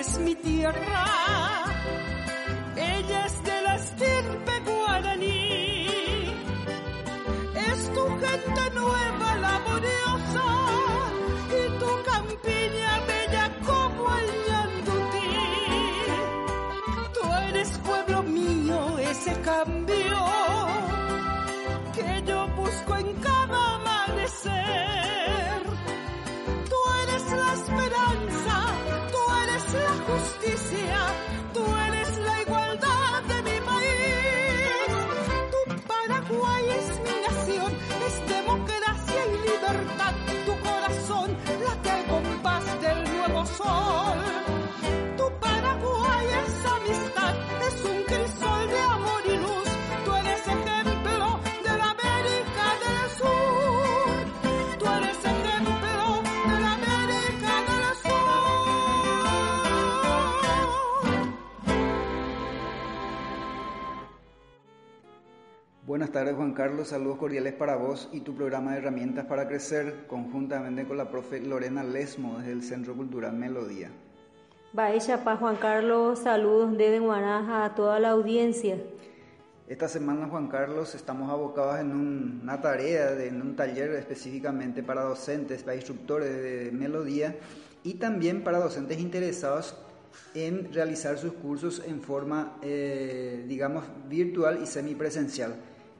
es mi tierra. Buenas tardes Juan Carlos, saludos cordiales para vos y tu programa de herramientas para crecer conjuntamente con la profe Lorena Lesmo desde el Centro Cultural Melodía. Baisha pa Juan Carlos, saludos de Guanaja a toda la audiencia. Esta semana Juan Carlos estamos abocados en un- una tarea, de- en un taller específicamente para docentes, para instructores de Melodía y también para docentes interesados en realizar sus cursos en forma, eh, digamos, virtual y semipresencial.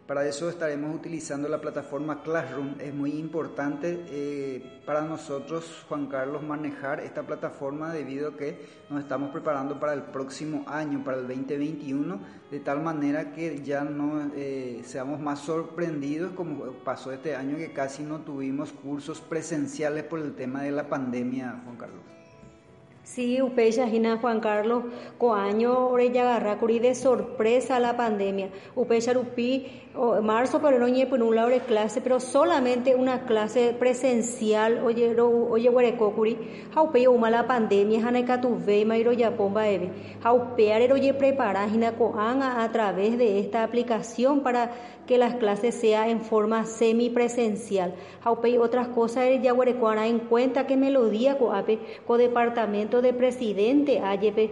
Para eso estaremos utilizando la plataforma Classroom. Es muy importante eh, para nosotros, Juan Carlos, manejar esta plataforma debido a que nos estamos preparando para el próximo año, para el 2021, de tal manera que ya no eh, seamos más sorprendidos como pasó este año que casi no tuvimos cursos presenciales por el tema de la pandemia, Juan Carlos. Sí, Upecha Gina Juan Carlos, coaño orella curi de sorpresa la pandemia. Upecha Rupi, o- marzo pero no por un lado de clase, pero solamente una clase presencial, oye, oye, huerecocuri, jaupe uma la pandemia, jana catuve, mairo ya pomba eve. Jaupear oye prepara Gina coan a, a través de esta aplicación para que las clases sean en forma semipresencial. Jaupe y otras cosas, ya huerecuana en cuenta que melodía coape, co departamento de presidente, ayepe,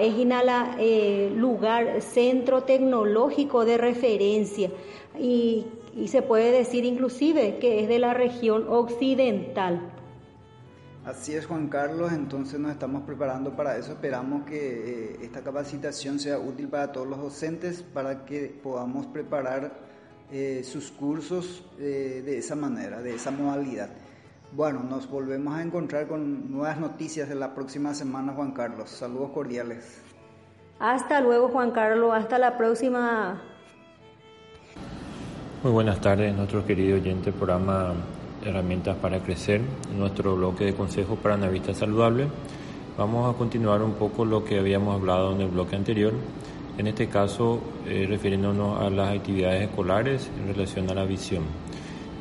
es inala, eh, lugar, centro tecnológico de referencia y, y se puede decir inclusive que es de la región occidental. Así es, Juan Carlos, entonces nos estamos preparando para eso. Esperamos que eh, esta capacitación sea útil para todos los docentes para que podamos preparar eh, sus cursos eh, de esa manera, de esa modalidad. Bueno, nos volvemos a encontrar con nuevas noticias de la próxima semana, Juan Carlos. Saludos cordiales. Hasta luego Juan Carlos, hasta la próxima Muy buenas tardes, nuestro querido oyente programa Herramientas para Crecer, nuestro bloque de consejos para una vista saludable. Vamos a continuar un poco lo que habíamos hablado en el bloque anterior, en este caso eh, refiriéndonos a las actividades escolares en relación a la visión.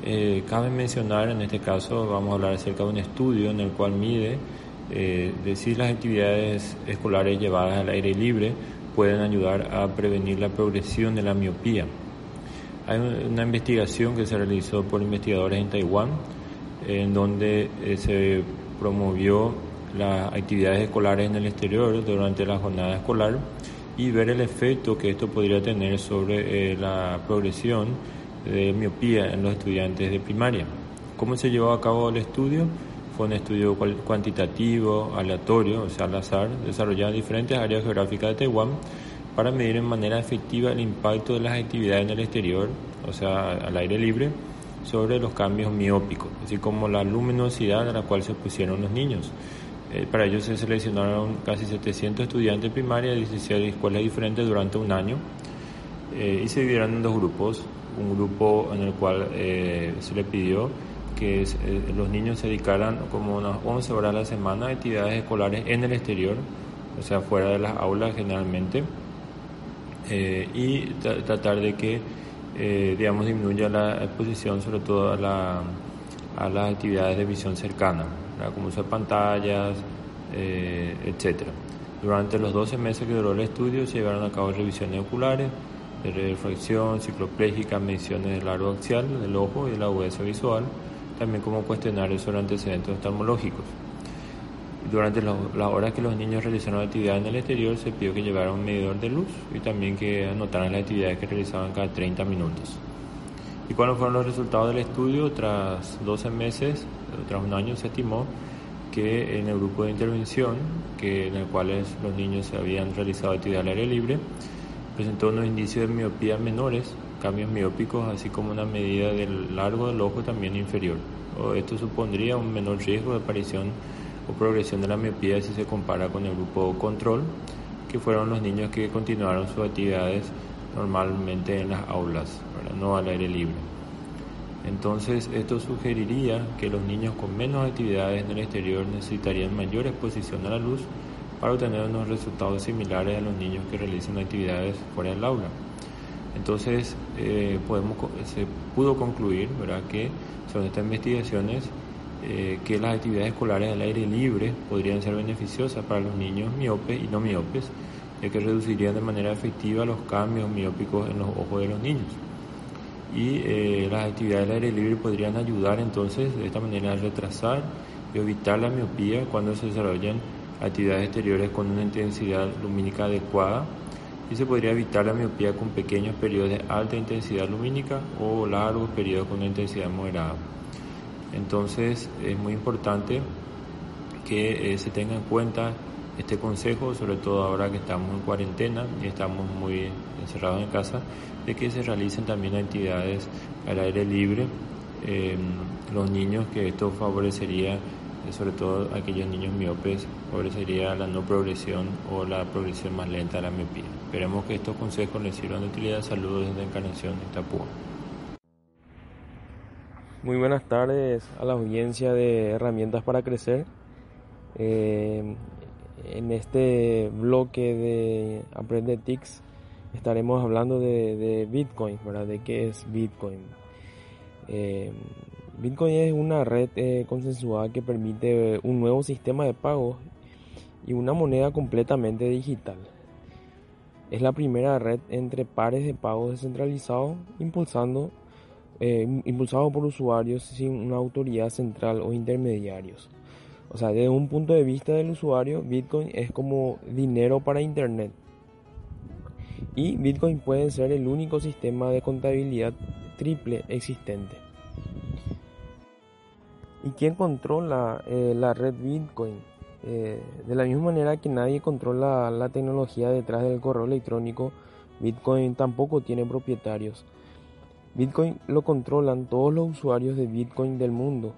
Eh, cabe mencionar, en este caso vamos a hablar acerca de un estudio en el cual mide eh, de si las actividades escolares llevadas al aire libre pueden ayudar a prevenir la progresión de la miopía. Hay una investigación que se realizó por investigadores en Taiwán, en donde eh, se promovió las actividades escolares en el exterior durante la jornada escolar y ver el efecto que esto podría tener sobre eh, la progresión de miopía en los estudiantes de primaria. ¿Cómo se llevó a cabo el estudio? Fue un estudio cuantitativo, aleatorio, o sea, al azar, desarrollado en diferentes áreas geográficas de Taiwán para medir en manera efectiva el impacto de las actividades en el exterior, o sea, al aire libre, sobre los cambios miópicos, así como la luminosidad a la cual se pusieron los niños. Eh, para ello se seleccionaron casi 700 estudiantes de primaria de 16 escuelas diferentes durante un año eh, y se dividieron en dos grupos. un grupo en el cual eh, se le pidió que los niños se dedicaran como unas 11 horas a la semana a actividades escolares en el exterior, o sea, fuera de las aulas generalmente, y tratar de que, digamos, disminuya la exposición sobre todo a la a las actividades de visión cercana, como usar pantallas, eh, etc. Durante los 12 meses que duró el estudio se llevaron a cabo revisiones oculares, de refracción, cicloplégica, mediciones del largo axial del ojo y de la agudeza visual, también como cuestionarios sobre antecedentes oftalmológicos. Durante las horas que los niños realizaron actividades en el exterior se pidió que llevaran un medidor de luz y también que anotaran las actividades que realizaban cada 30 minutos. ¿Y cuáles fueron los resultados del estudio? Tras 12 meses, tras un año, se estimó que en el grupo de intervención, que en el cual los niños habían realizado actividad al aire libre, presentó unos indicios de miopía menores, cambios miópicos, así como una medida del largo del ojo también inferior. Esto supondría un menor riesgo de aparición o progresión de la miopía si se compara con el grupo control, que fueron los niños que continuaron sus actividades normalmente en las aulas, no al aire libre. Entonces, esto sugeriría que los niños con menos actividades en el exterior necesitarían mayor exposición a la luz para obtener unos resultados similares a los niños que realizan actividades fuera del aula. Entonces, eh, podemos, se pudo concluir ¿verdad? que sobre estas investigaciones eh, que las actividades escolares al aire libre podrían ser beneficiosas para los niños miopes y no miopes, ya que reducirían de manera efectiva los cambios miópicos en los ojos de los niños y eh, las actividades del aire libre podrían ayudar entonces de esta manera a retrasar y evitar la miopía cuando se desarrollan actividades exteriores con una intensidad lumínica adecuada y se podría evitar la miopía con pequeños periodos de alta intensidad lumínica o largos periodos con una intensidad moderada. Entonces es muy importante que eh, se tenga en cuenta este consejo, sobre todo ahora que estamos en cuarentena y estamos muy encerrados en casa, de que se realicen también actividades al aire libre. Eh, los niños, que esto favorecería, eh, sobre todo aquellos niños miopes, favorecería la no progresión o la progresión más lenta de la miopía. Esperemos que estos consejos les sirvan de utilidad. Saludos desde Encarnación Tapúa. Muy buenas tardes a la audiencia de Herramientas para Crecer. Eh, en este bloque de Aprende TICS estaremos hablando de, Bitcoin, ¿verdad? De qué es Bitcoin. Eh, Bitcoin es una red eh, consensuada que permite un nuevo sistema de pagos y una moneda completamente digital. Es la primera red entre pares de pagos descentralizados impulsando, eh, impulsado por usuarios sin una autoridad central o intermediarios. O sea, desde un punto de vista del usuario, Bitcoin es como dinero para Internet. Y Bitcoin puede ser el único sistema de contabilidad triple existente. ¿Y quién controla eh, la red Bitcoin? Eh, de la misma manera que nadie controla la tecnología detrás del correo electrónico, Bitcoin tampoco tiene propietarios. Bitcoin lo controlan todos los usuarios de Bitcoin del mundo.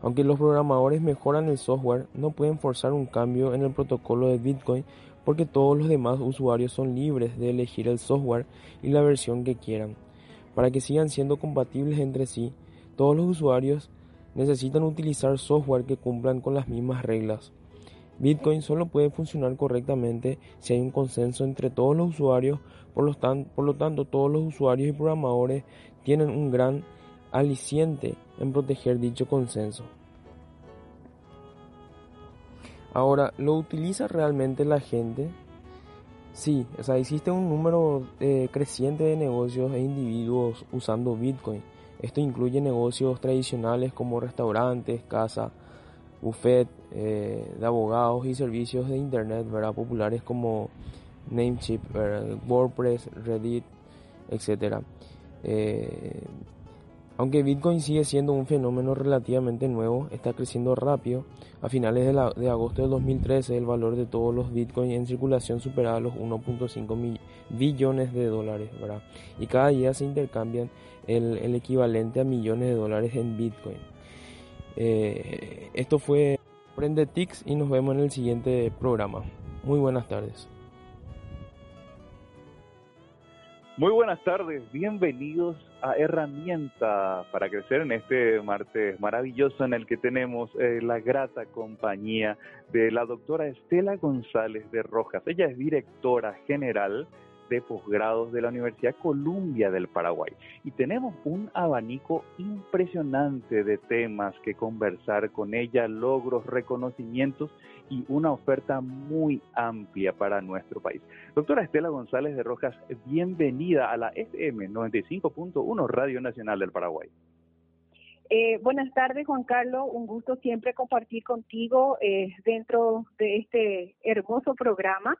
Aunque los programadores mejoran el software, no pueden forzar un cambio en el protocolo de Bitcoin porque todos los demás usuarios son libres de elegir el software y la versión que quieran. Para que sigan siendo compatibles entre sí, todos los usuarios necesitan utilizar software que cumplan con las mismas reglas. Bitcoin solo puede funcionar correctamente si hay un consenso entre todos los usuarios, por lo, por lo tanto todos los usuarios y programadores tienen un gran aliciente en proteger dicho consenso. Ahora, ¿lo utiliza realmente la gente? Sí, o sea, existe un número eh, creciente de negocios e individuos usando Bitcoin. Esto incluye negocios tradicionales como restaurantes, casa, buffet, eh, de abogados y servicios de internet, ¿verdad? populares como Namecheap, WordPress, Reddit, etc. Aunque Bitcoin sigue siendo un fenómeno relativamente nuevo, está creciendo rápido. A finales de, agosto de 2013 el valor de todos los Bitcoins en circulación superaba los 1.5 billones de dólares, ¿verdad? Y cada día se intercambian el, equivalente a millones de dólares en Bitcoin. Eh, esto fue Prende Tix y nos vemos en el siguiente programa. Muy buenas tardes. Muy buenas tardes, bienvenidos a Herramienta para Crecer en este martes maravilloso en el que tenemos eh, la grata compañía de la doctora Estela González de Rojas. Ella es directora general de posgrados de la Universidad Columbia del Paraguay. Y tenemos un abanico impresionante de temas que conversar con ella, logros, reconocimientos y una oferta muy amplia para nuestro país. Doctora Estela González de Rojas, bienvenida a la FM 95.1 Radio Nacional del Paraguay. Eh, buenas tardes, Juan Carlos. Un gusto siempre compartir contigo eh, dentro de este hermoso programa.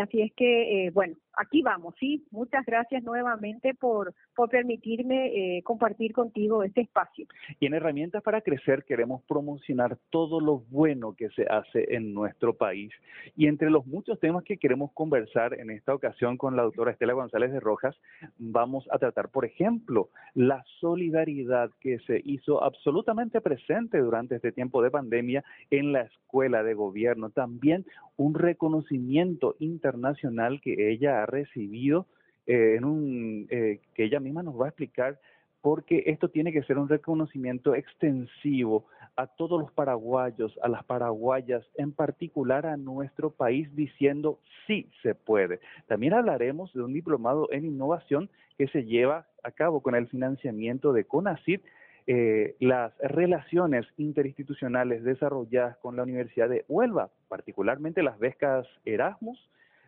Así es que, eh, bueno, aquí vamos, ¿sí? Muchas gracias nuevamente por, por permitirme eh, compartir contigo este espacio. Y en Herramientas para Crecer queremos promocionar todo lo bueno que se hace en nuestro país. Y entre los muchos temas que queremos conversar en esta ocasión con la doctora Estela González de Rojas, vamos a tratar, por ejemplo, la solidaridad que se hizo absolutamente presente durante este tiempo de pandemia en la escuela de gobierno. También un reconocimiento internacional que ella ha recibido eh, en un eh, que ella misma nos va a explicar porque esto tiene que ser un reconocimiento extensivo a todos los paraguayos, a las paraguayas, en particular a nuestro país, diciendo sí se puede. También hablaremos de un diplomado en innovación que se lleva a cabo con el financiamiento de CONACYT, eh, las relaciones interinstitucionales desarrolladas con la Universidad de Huelva, particularmente las becas Erasmus,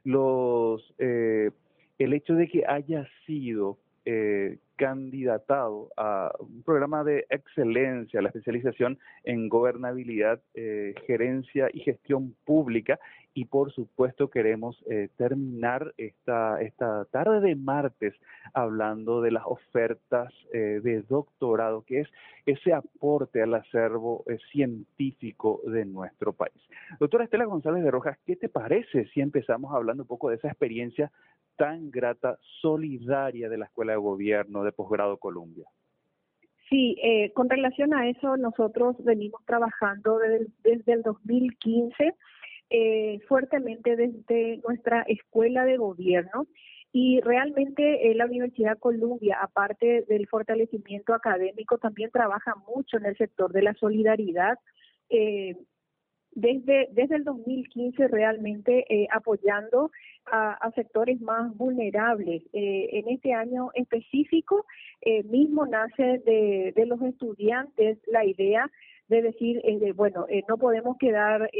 los, eh, el hecho de que haya sido eh, candidatado a un programa de excelencia, la especialización en gobernabilidad, eh, gerencia y gestión pública. Y por supuesto queremos eh, terminar esta, esta tarde de martes hablando de las ofertas eh, de doctorado, que es ese aporte al acervo científico de nuestro país. Doctora Estela González de Rojas, ¿qué te parece si empezamos hablando un poco de esa experiencia tan grata, solidaria de la Escuela de Gobierno, de posgrado Columbia. Sí, eh, con relación a eso, nosotros venimos trabajando desde, el 2015 eh, fuertemente desde nuestra escuela de gobierno y realmente eh, la Universidad Columbia, aparte del fortalecimiento académico, también trabaja mucho en el sector de la solidaridad. Eh, desde, desde el 2015 realmente eh, apoyando a, sectores más vulnerables. Eh, en este año específico eh, mismo nace de, de, los estudiantes la idea de decir, bueno, no podemos quedar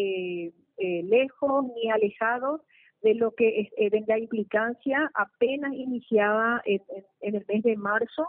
lejos ni alejados de lo que de la implicancia apenas iniciada en, el mes de marzo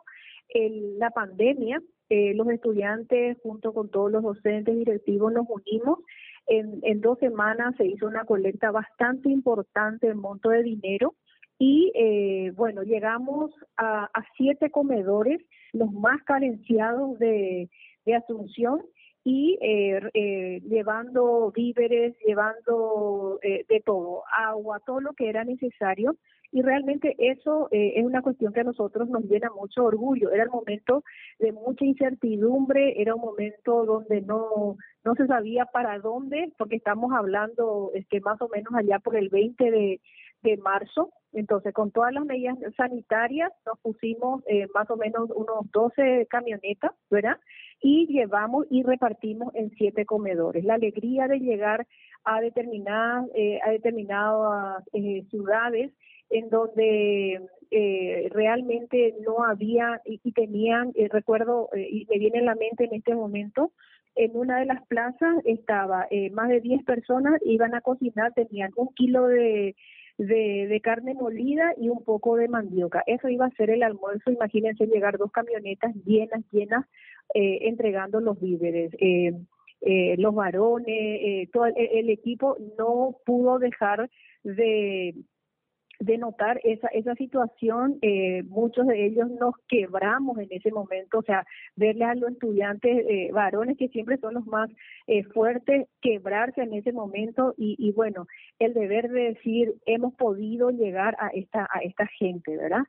la pandemia. los estudiantes junto con todos los docentes directivos nos unimos en, dos semanas se hizo una colecta bastante importante en monto de dinero y eh, bueno, llegamos a, a, siete comedores, los más carenciados de Asunción, y eh, eh, llevando víveres, llevando eh, de todo, agua, todo lo que era necesario. Y realmente eso eh, es una cuestión que a nosotros nos llena mucho orgullo. Era el momento de mucha incertidumbre, era un momento donde no, no se sabía para dónde, porque estamos hablando este, más o menos allá por el 20 de, de marzo. Entonces, con todas las medidas sanitarias, nos pusimos eh, más o menos unos 12 camionetas, ¿verdad? Y llevamos y repartimos en siete comedores. La alegría de llegar a determinadas, eh, a determinadas eh, ciudades en donde eh, realmente no había y, tenían, eh, recuerdo, eh, y me viene en la mente en este momento, en una de las plazas estaba más de 10 personas, iban a cocinar, tenían un kilo de de, de, carne molida y un poco de mandioca. Eso iba a ser el almuerzo. Imagínense llegar dos camionetas llenas, llenas, eh, entregando los víveres. Eh, eh, los varones, eh, todo el, equipo no pudo dejar de, de notar esa, esa situación, eh, muchos de ellos nos quebramos en ese momento, o sea, verle a los estudiantes eh, varones que siempre son los más eh, fuertes, quebrarse en ese momento y, y bueno, el deber de decir, hemos podido llegar a esta, a esta gente, ¿verdad?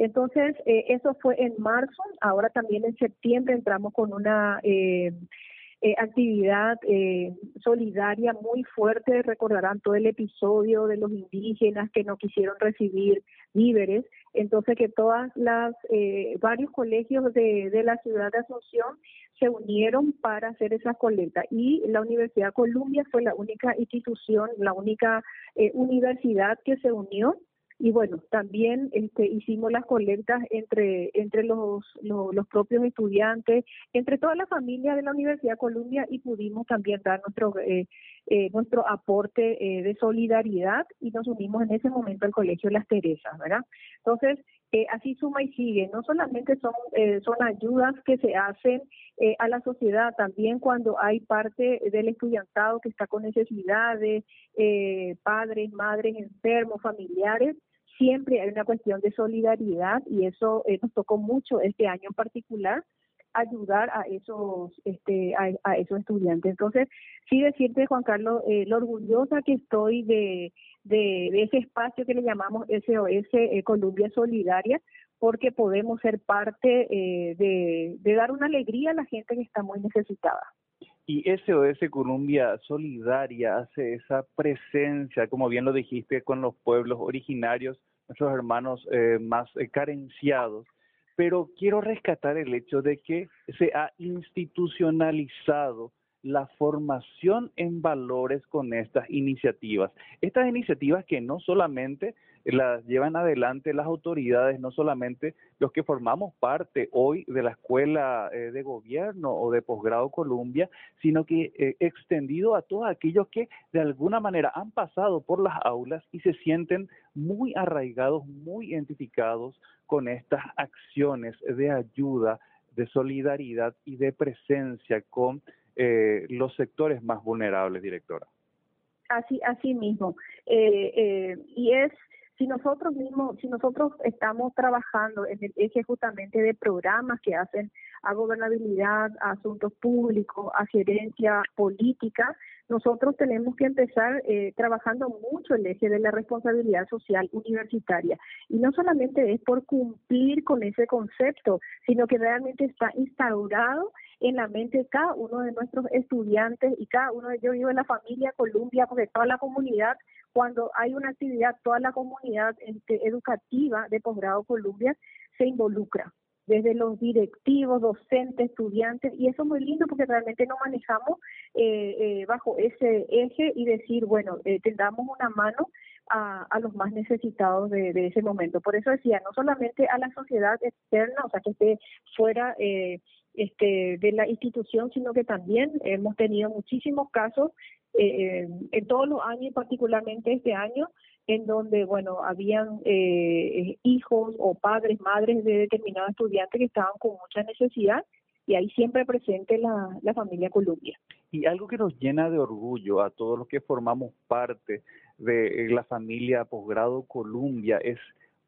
Entonces, eh, eso fue en marzo, ahora también en septiembre entramos con una... Eh, eh, actividad eh, solidaria muy fuerte. Recordarán todo el episodio de los indígenas que no quisieron recibir víveres. Entonces que todas las, eh, varios colegios de, de la ciudad de Asunción se unieron para hacer esa colecta y la Universidad Columbia fue la única institución, la única eh, universidad que se unió y bueno, también este, hicimos las colectas entre, entre los, los, propios estudiantes, entre toda la familia de la Universidad Columbia y pudimos también dar nuestro, eh, eh, nuestro aporte eh, de solidaridad y nos unimos en ese momento al Colegio Las Teresas, ¿verdad? Entonces, así suma y sigue. No solamente son, son ayudas que se hacen a la sociedad, también cuando hay parte del estudiantado que está con necesidades, padres, madres enfermos, familiares, siempre hay una cuestión de solidaridad y eso eh, nos tocó mucho este año en particular ayudar a esos este a, esos estudiantes. Entonces sí decirte Juan Carlos eh, lo orgullosa que estoy de, de, ese espacio que le llamamos SOS eh, Columbia Solidaria porque podemos ser parte de, de dar una alegría a la gente que está muy necesitada. Y SOS Columbia Solidaria hace esa presencia, como bien lo dijiste, con los pueblos originarios nuestros hermanos eh, más eh, carenciados, pero quiero rescatar el hecho de que se ha institucionalizado la formación en valores con estas iniciativas. Estas iniciativas que no solamente las llevan adelante las autoridades, no solamente los que formamos parte hoy de la escuela eh, de gobierno o de posgrado Columbia, sino que eh, extendido a todos aquellos que de alguna manera han pasado por las aulas y se sienten muy arraigados, muy identificados con estas acciones de ayuda, de solidaridad y de presencia con eh, los sectores más vulnerables, directora. Así, así mismo. y es si nosotros mismos, si nosotros estamos trabajando en el eje justamente de programas que hacen a gobernabilidad, a asuntos públicos, a gerencia política, nosotros tenemos que empezar eh, trabajando mucho el eje de la responsabilidad social universitaria. Y no solamente es por cumplir con ese concepto, sino que realmente está instaurado en la mente cada uno de nuestros estudiantes y cada uno de ellos vivo en la familia Columbia, porque toda la comunidad cuando hay una actividad, toda la comunidad este, educativa de posgrado Columbia se involucra, desde los directivos, docentes, estudiantes, y eso es muy lindo porque realmente nos manejamos eh, eh, bajo ese eje y decir, bueno, eh, tendamos una mano a, a, los más necesitados de, de, ese momento. Por eso decía, no solamente a la sociedad externa, o sea, que esté fuera eh, este, de la institución, sino que también hemos tenido muchísimos casos eh, en todos los años, particularmente este año, en donde, bueno, habían eh, hijos o padres, madres de determinados estudiantes que estaban con mucha necesidad y ahí siempre presente la, la familia Columbia. Y algo que nos llena de orgullo a todos los que formamos parte de la familia Posgrado Columbia es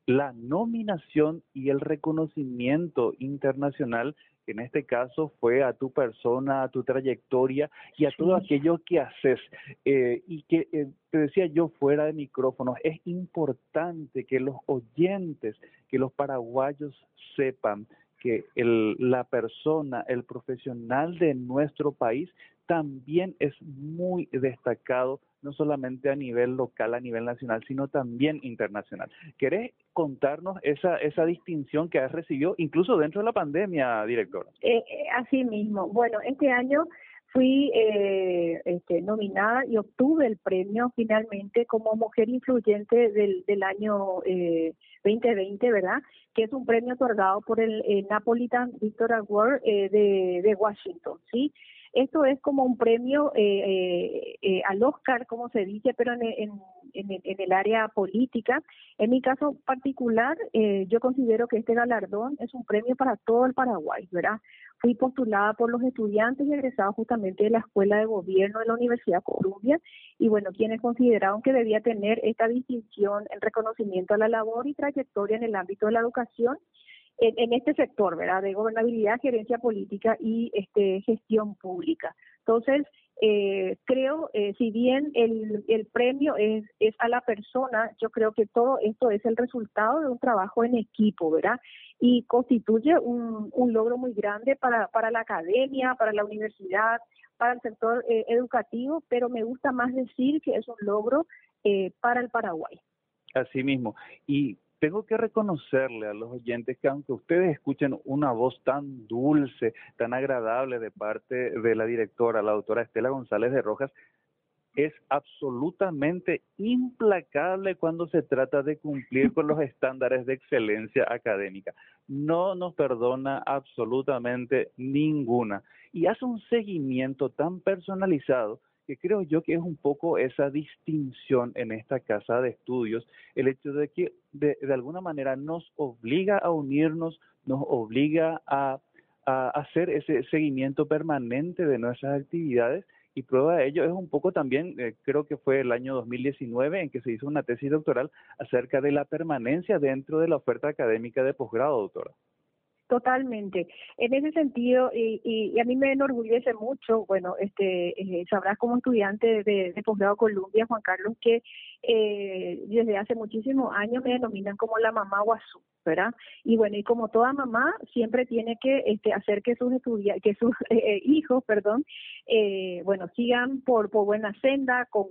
la nominación y el reconocimiento internacional en este caso fue a tu persona, a tu trayectoria y a todo aquello que haces. Eh, y que eh, te decía yo fuera de micrófono, es importante que los oyentes, que los paraguayos sepan que el, la persona, el profesional de nuestro país también es muy destacado no solamente a nivel local, a nivel nacional, sino también internacional. ¿Querés contarnos esa, esa distinción que has recibido incluso dentro de la pandemia, directora? Eh, eh, así mismo. Bueno, este año fui eh, este, nominada y obtuve el premio finalmente como mujer influyente del, del año eh, 2020, ¿verdad? Que es un premio otorgado por el Napolitan Victor Award eh, de, de Washington, ¿sí? Esto es como un premio eh, eh, eh, al Oscar, como se dice, pero en, en, en, el área política. En mi caso particular, yo considero que este galardón es un premio para todo el Paraguay, ¿verdad? Fui postulada por los estudiantes egresados justamente de la Escuela de Gobierno de la Universidad Columbia y bueno, quienes consideraron que debía tener esta distinción, el reconocimiento a la labor y trayectoria en el ámbito de la educación en, este sector, ¿verdad? De gobernabilidad, gerencia política y este, gestión pública. Entonces, eh, creo, eh, si bien el, premio es, a la persona, yo creo que todo esto es el resultado de un trabajo en equipo, ¿verdad? Y constituye un, logro muy grande para, la academia, para la universidad, para el sector eh, educativo, pero me gusta más decir que es un logro para el Paraguay. Así mismo. Y tengo que reconocerle a los oyentes que aunque ustedes escuchen una voz tan dulce, tan agradable de parte de la directora, la doctora Estela González de Rojas, es absolutamente implacable cuando se trata de cumplir con los estándares de excelencia académica. No nos perdona absolutamente ninguna y hace un seguimiento tan personalizado que creo yo que es un poco esa distinción en esta casa de estudios, el hecho de que de, alguna manera nos obliga a unirnos, nos obliga a, a hacer ese seguimiento permanente de nuestras actividades y prueba de ello es un poco también, eh, creo que fue el año 2019 en que se hizo una tesis doctoral acerca de la permanencia dentro de la oferta académica de posgrado, doctora. Totalmente. En ese sentido, y, y, a mí me enorgullece mucho, bueno, este, eh, sabrás como estudiante de, de posgrado Columbia, Juan Carlos, que eh, desde hace muchísimos años me denominan como la mamá Guazú, ¿verdad? Y bueno, y como toda mamá, siempre tiene que este, hacer que sus estudiantes, que sus eh, hijos, perdón, eh, bueno, sigan por, por buena senda, con,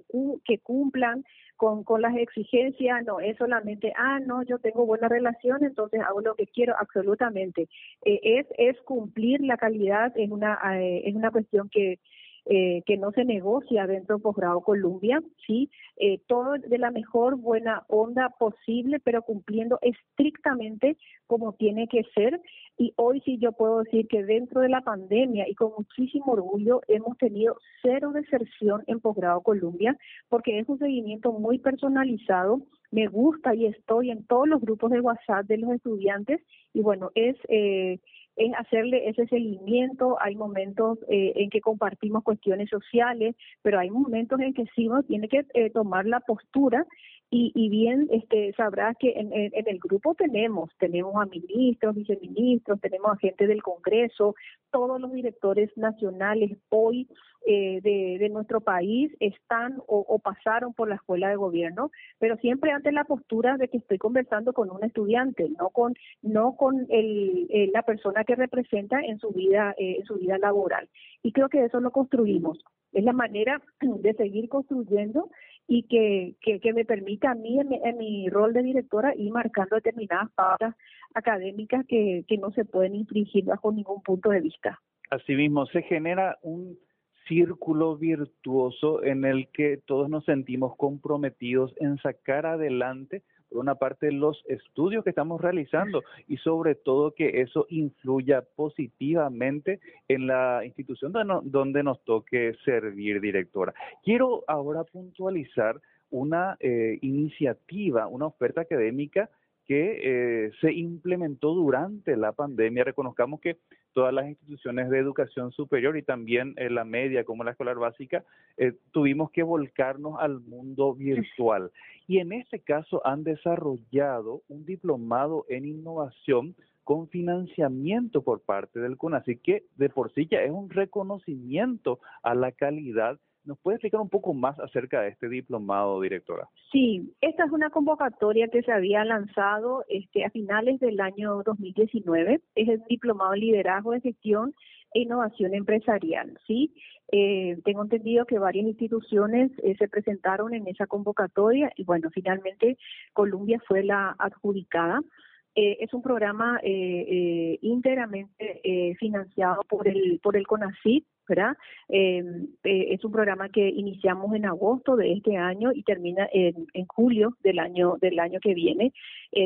que cumplan con, con las exigencias, no es solamente, ah, no, yo tengo buena relación, entonces hago lo que quiero, absolutamente. Eh, es, es cumplir la calidad, es una, eh, es una cuestión que eh, que no se negocia dentro de posgrado Columbia, sí, eh, todo de la mejor buena onda posible, pero cumpliendo estrictamente como tiene que ser. Y hoy sí yo puedo decir que dentro de la pandemia y con muchísimo orgullo hemos tenido cero deserción en posgrado Columbia, porque es un seguimiento muy personalizado. Me gusta y estoy en todos los grupos de WhatsApp de los estudiantes y bueno, es eh, es hacerle ese seguimiento. Hay momentos eh, en que compartimos cuestiones sociales, pero hay momentos en que sí uno tiene que eh, tomar la postura y, y, bien este sabrás que en, en, el grupo tenemos tenemos a ministros, viceministros, tenemos a gente del Congreso, todos los directores nacionales hoy eh, de, nuestro país están o, pasaron por la escuela de gobierno, pero siempre ante la postura de que estoy conversando con un estudiante, no con no con el, la persona que representa en su vida eh, en su vida laboral. Y creo que eso lo construimos. Es la manera de seguir construyendo y que, que, que me permita a mí en mi, en mi, rol de directora ir marcando determinadas pautas académicas que, que no se pueden infringir bajo ningún punto de vista. Asimismo, se genera un círculo virtuoso en el que todos nos sentimos comprometidos en sacar adelante por una parte los estudios que estamos realizando y sobre todo que eso influya positivamente en la institución donde nos toque servir directora. Quiero ahora puntualizar una eh, iniciativa, una oferta académica que eh, se implementó durante la pandemia. Reconozcamos que todas las instituciones de educación superior y también en la media como la escolar básica eh, tuvimos que volcarnos al mundo virtual. Y en este caso han desarrollado un diplomado en innovación con financiamiento por parte del así que de por sí ya es un reconocimiento a la calidad ¿Nos puede explicar un poco más acerca de este diplomado, directora? Sí, esta es una convocatoria que se había lanzado este, a finales del año 2019. Es el diplomado de liderazgo de gestión e innovación empresarial. Sí, eh, tengo entendido que varias instituciones eh, se presentaron en esa convocatoria y bueno, finalmente Colombia fue la adjudicada. Eh, es un programa eh, eh, íntegramente eh, financiado por el por el CONACYT, Em, es un programa que iniciamos en agosto de este año y termina en, en julio del año del año que viene,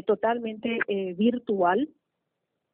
totalmente virtual.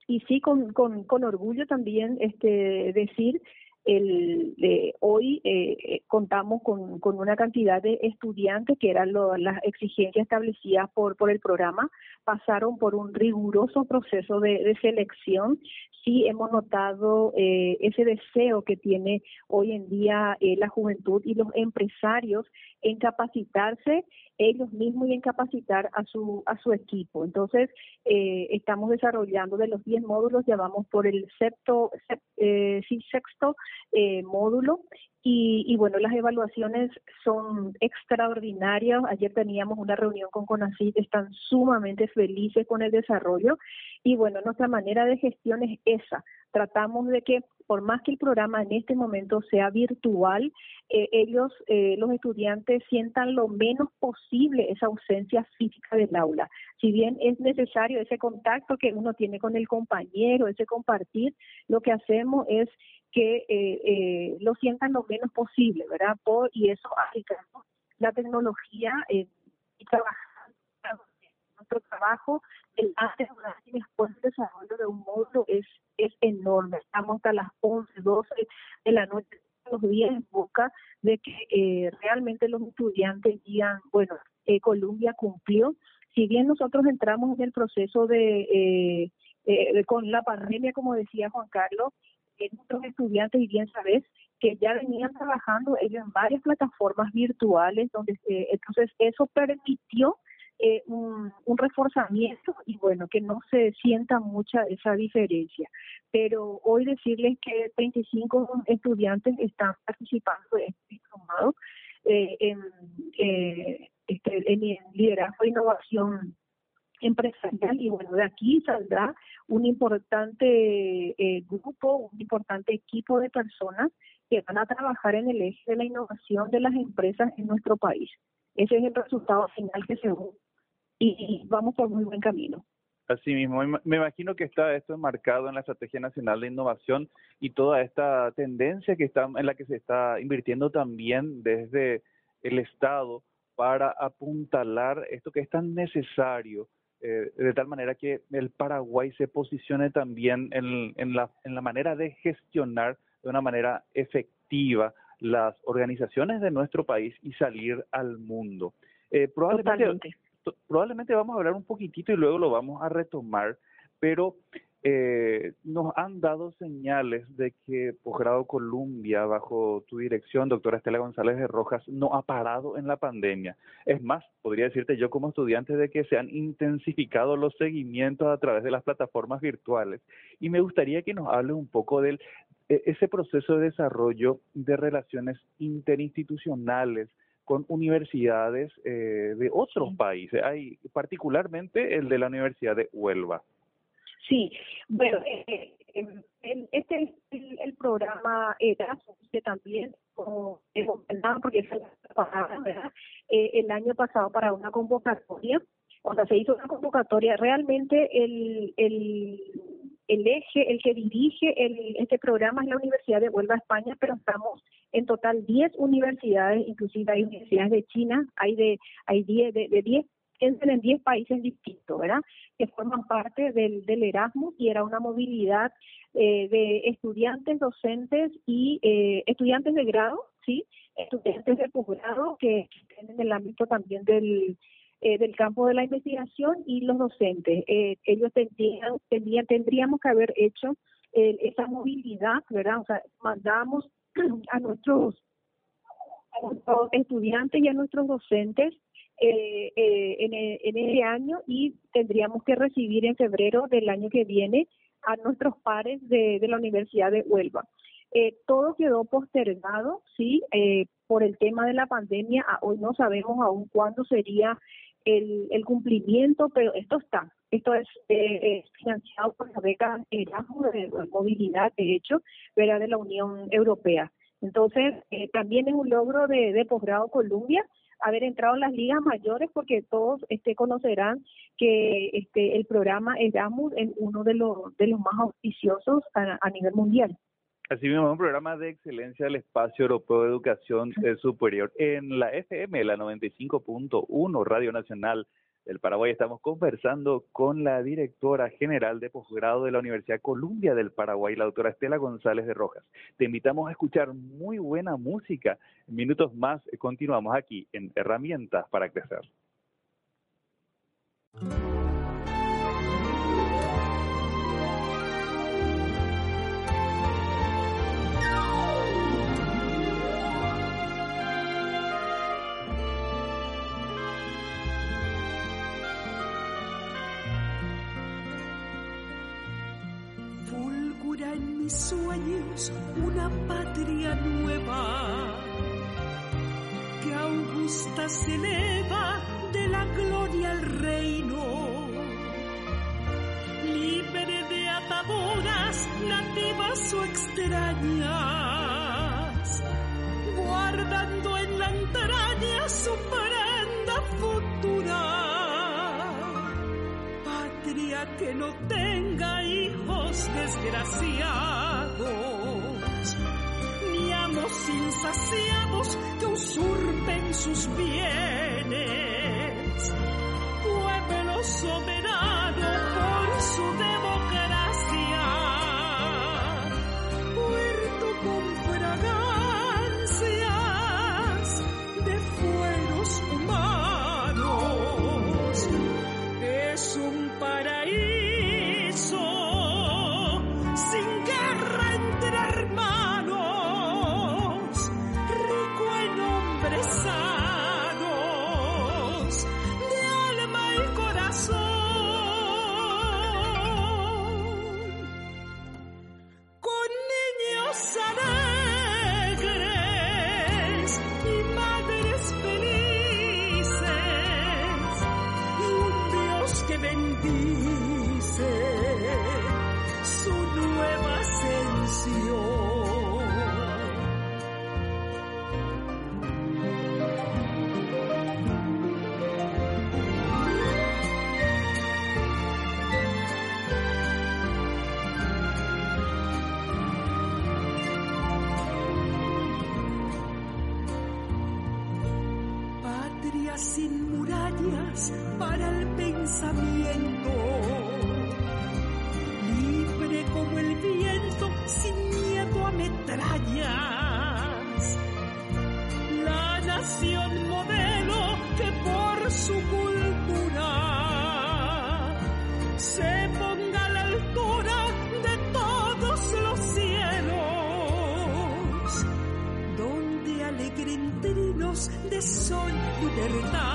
Y sí, con, con, orgullo también este decir el, eh, hoy eh, contamos con, con, una cantidad de estudiantes que eran lo, las exigencias establecidas por, por el programa, pasaron por un riguroso proceso de, de selección. Sí hemos notado eh, ese deseo que tiene hoy en día eh, la juventud y los empresarios en capacitarse ellos mismos y en capacitar a su a su equipo. Entonces, eh, estamos desarrollando de los 10 módulos, ya vamos por el sexto, eh, sí, sexto eh, módulo y, y, bueno, las evaluaciones son extraordinarias. Ayer teníamos una reunión con CONACYT, están sumamente felices con el desarrollo. Y bueno, nuestra manera de gestión es esa. Tratamos de que por más que el programa en este momento sea virtual, eh, ellos, eh, los estudiantes, sientan lo menos posible esa ausencia física del aula. Si bien es necesario ese contacto que uno tiene con el compañero, ese compartir, lo que hacemos es que eh, lo sientan lo menos posible, ¿verdad? Por, y eso aplicamos la tecnología y trabajar nuestro trabajo el antes, y después del desarrollo de un módulo es, es enorme. Estamos hasta las 11, 12 de la noche los días en busca de que eh, realmente los estudiantes digan, bueno, eh, Colombia cumplió. Si bien nosotros entramos en el proceso de, eh, eh con la pandemia, como decía Juan Carlos, nuestros estudiantes, y bien sabes, que ya venían trabajando ellos en varias plataformas virtuales, donde entonces eso permitió eh, un, un, reforzamiento y bueno, que no se sienta mucha esa diferencia. Pero hoy decirles que 25 estudiantes están participando en este diplomado eh, en, eh, este, en liderazgo e innovación empresarial y bueno, de aquí saldrá un importante eh, grupo, un importante equipo de personas que van a trabajar en el eje de la innovación de las empresas en nuestro país. Ese es el resultado final que se y vamos por muy buen camino. Así mismo, me imagino que está esto enmarcado en la Estrategia Nacional de Innovación y toda esta tendencia que está en la que se está invirtiendo también desde el Estado para apuntalar esto que es tan necesario, eh, de tal manera que el Paraguay se posicione también en, en, la, en la manera de gestionar de una manera efectiva las organizaciones de nuestro país y salir al mundo. Eh, probablemente probablemente vamos a hablar un poquitito y luego lo vamos a retomar, pero eh, nos han dado señales de que Posgrado Columbia, bajo tu dirección, doctora Estela González de Rojas, no ha parado en la pandemia. Es más, podría decirte yo como estudiante de que se han intensificado los seguimientos a través de las plataformas virtuales. Y me gustaría que nos hable un poco de e, ese proceso de desarrollo de relaciones interinstitucionales con universidades eh, de otros países, hay particularmente el de la Universidad de Huelva. Sí, bueno, eh, eh este es el, programa Erasmus, que también, como porque ¿verdad? Eh, el año pasado para una convocatoria, o sea, se hizo una convocatoria, realmente el, el, el eje, el que dirige el, este programa es la Universidad de Huelva, España, pero estamos en total 10 universidades, inclusive hay universidades de China, hay de hay 10 de, de 10 en 10 países distintos, ¿verdad? Que forman parte del, del Erasmus y era una movilidad eh, de estudiantes, docentes y eh, estudiantes de grado, ¿sí? Estudiantes de posgrado que estén en el ámbito también del, eh, del campo de la investigación y los docentes. Eh, ellos tendrían, tendrían, tendríamos que haber hecho eh, esa movilidad, ¿verdad? O sea, mandamos a nuestros, a nuestros estudiantes y a nuestros docentes eh, eh, en, en ese año y tendríamos que recibir en febrero del año que viene a nuestros pares de, de la Universidad de Huelva. Eh, todo quedó postergado, sí, eh, por el tema de la pandemia. Hoy no sabemos aún cuándo sería el, el cumplimiento, pero esto está. Esto es, eh, financiado por la beca Erasmus de, movilidad, de hecho, de la Unión Europea. Entonces, eh, también es un logro de, de posgrado Columbia haber entrado en las ligas mayores porque todos este conocerán que este el programa Erasmus es uno de los de los más auspiciosos a, nivel mundial. Así mismo, un programa de excelencia del espacio europeo de educación superior en la FM, la 95.1 Radio Nacional del Paraguay. Estamos conversando con la directora general de posgrado de la Universidad Columbia del Paraguay, la doctora Estela González de Rojas. Te invitamos a escuchar muy buena música. Minutos más eh, continuamos aquí en Herramientas para Crecer. Sueños una patria nueva que augusta se eleva de la gloria al reino, libre de ataduras nativas o extrañas, guardando en la entraña su prenda futura. Patria que no tenga desgraciados, ni amos insaciados que usurpen sus bienes. Pueblo soberano sin murallas para el pensamiento, sol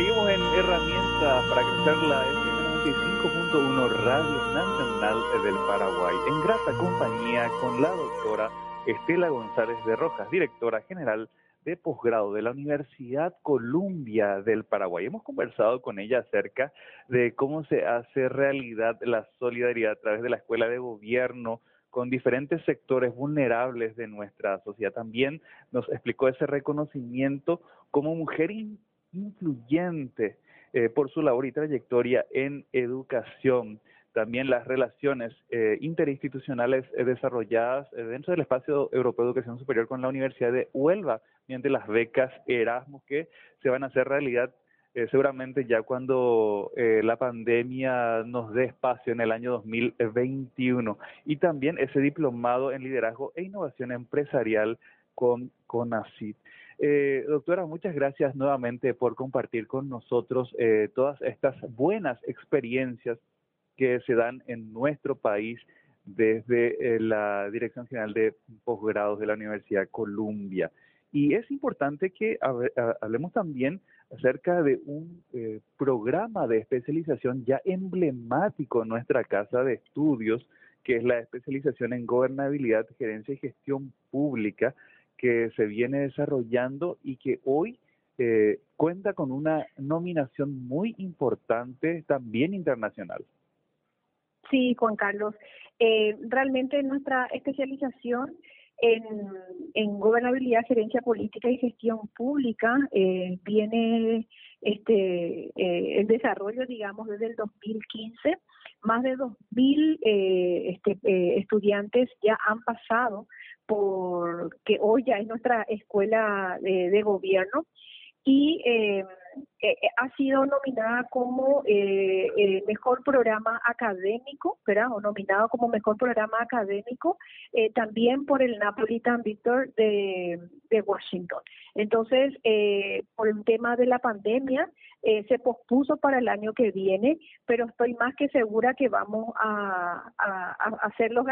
Seguimos en herramientas para crecer la FM 95.1 Radio Nacional del Paraguay, en grata compañía con la doctora Estela González de Rojas, directora general de posgrado de la Universidad Columbia del Paraguay. Hemos conversado con ella acerca de cómo se hace realidad la solidaridad a través de la Escuela de Gobierno con diferentes sectores vulnerables de nuestra sociedad. También nos explicó ese reconocimiento como mujer influyente eh, por su labor y trayectoria en educación. También las relaciones eh, interinstitucionales eh, desarrolladas eh, dentro del espacio europeo de educación superior con la Universidad de Huelva, mediante las becas Erasmus que se van a hacer realidad eh, seguramente ya cuando eh, la pandemia nos dé espacio en el año 2021 y también ese diplomado en liderazgo e innovación empresarial con CONACYT. Eh, doctora, muchas gracias nuevamente por compartir con nosotros eh, todas estas buenas experiencias que se dan en nuestro país desde eh, la Dirección General de Posgrados de la Universidad Columbia. Y es importante que hab- ha- hablemos también acerca de un eh, programa de especialización ya emblemático en nuestra casa de estudios, que es la especialización en gobernabilidad, gerencia y gestión pública, que se viene desarrollando y que hoy eh, cuenta con una nominación muy importante también internacional. Sí, Juan Carlos. Eh, realmente nuestra especialización En, en gobernabilidad, gerencia política y gestión pública eh, viene este eh, el desarrollo, digamos, desde el 2015. Más de 2.000 eh, este, eh, estudiantes ya han pasado por que hoy ya es nuestra escuela de, de gobierno y eh, eh, ha sido nominada como eh, el mejor programa académico, ¿verdad? O nominado como mejor programa académico eh, también por el Napolitan Victor de, Washington. Entonces, eh, por el tema de la pandemia, eh, se pospuso para el año que viene, pero estoy más que segura que vamos a, a, a ser los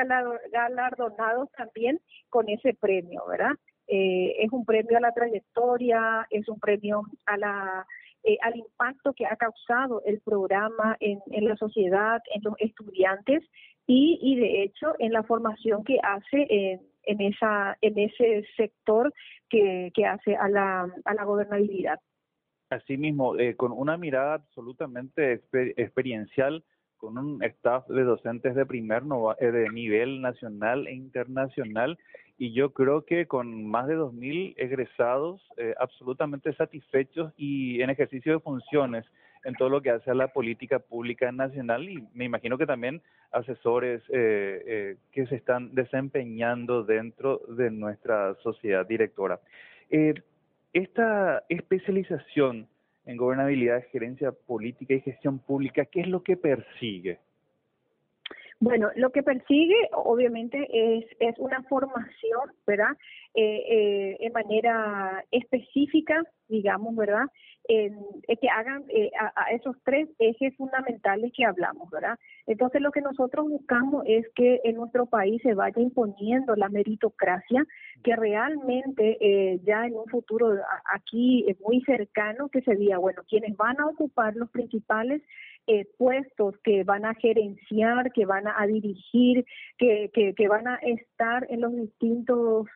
galardonados también con ese premio, ¿verdad? Eh, es un premio a la trayectoria, es un premio a la, eh, al impacto que ha causado el programa en, en la sociedad, en los estudiantes y, y de hecho en la formación que hace en, en, esa, en ese sector que, que hace a la, a la gobernabilidad. Asimismo, eh, con una mirada absolutamente exper experiencial, con un staff de docentes de primer no, eh, de nivel nacional e internacional y yo creo que con más de 2.000 egresados eh, absolutamente satisfechos y en ejercicio de funciones en todo lo que hace a la política pública nacional y me imagino que también asesores eh, eh, que se están desempeñando dentro de nuestra sociedad directora. Eh, esta especialización en gobernabilidad, gerencia política y gestión pública, ¿qué es lo que persigue? Bueno, lo que persigue obviamente es, es una formación, ¿verdad? Eh, eh, en manera específica, digamos, ¿verdad? Eh, que hagan eh, a, a, esos tres ejes fundamentales que hablamos, ¿verdad? Entonces lo que nosotros buscamos es que en nuestro país se vaya imponiendo la meritocracia, que realmente eh, ya en un futuro aquí muy cercano, que sería, bueno, quienes van a ocupar los principales eh, puestos que van a gerenciar, que van a, dirigir, que, que, que, van a estar en los distintos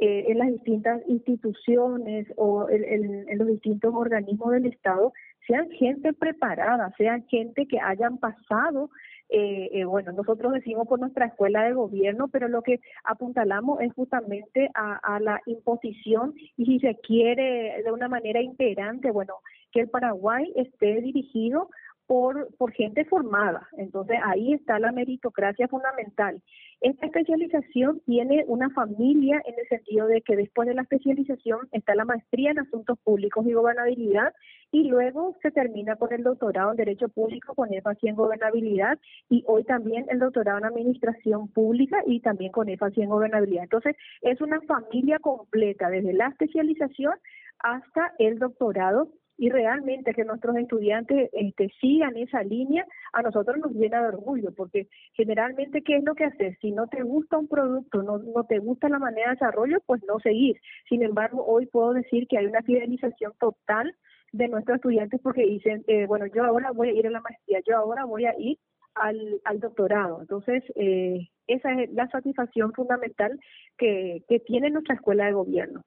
eh, en las distintas instituciones o en, en, en, los distintos organismos del Estado sean gente preparada, sean gente que hayan pasado, eh, eh, bueno, nosotros decimos por nuestra escuela de gobierno, pero lo que apuntalamos es justamente a, a la imposición y si se quiere de una manera imperante, bueno, que el Paraguay esté dirigido por, por gente formada. Entonces ahí está la meritocracia fundamental. Esta especialización tiene una familia en el sentido de que después de la especialización está la maestría en asuntos públicos y gobernabilidad y luego se termina con el doctorado en Derecho Público con énfasis en gobernabilidad y hoy también el doctorado en Administración Pública y también con énfasis en gobernabilidad. Entonces es una familia completa desde la especialización hasta el doctorado y realmente que nuestros estudiantes este, sigan esa línea, a nosotros nos llena de orgullo, porque generalmente, ¿qué es lo que haces? Si no te gusta un producto, no, no te gusta la manera de desarrollo, pues no seguir. Sin embargo, hoy puedo decir que hay una fidelización total de nuestros estudiantes porque dicen, eh, bueno, yo ahora voy a ir a la maestría, yo ahora voy a ir al, al doctorado. Entonces, eh, esa es la satisfacción fundamental que, que tiene nuestra escuela de gobierno.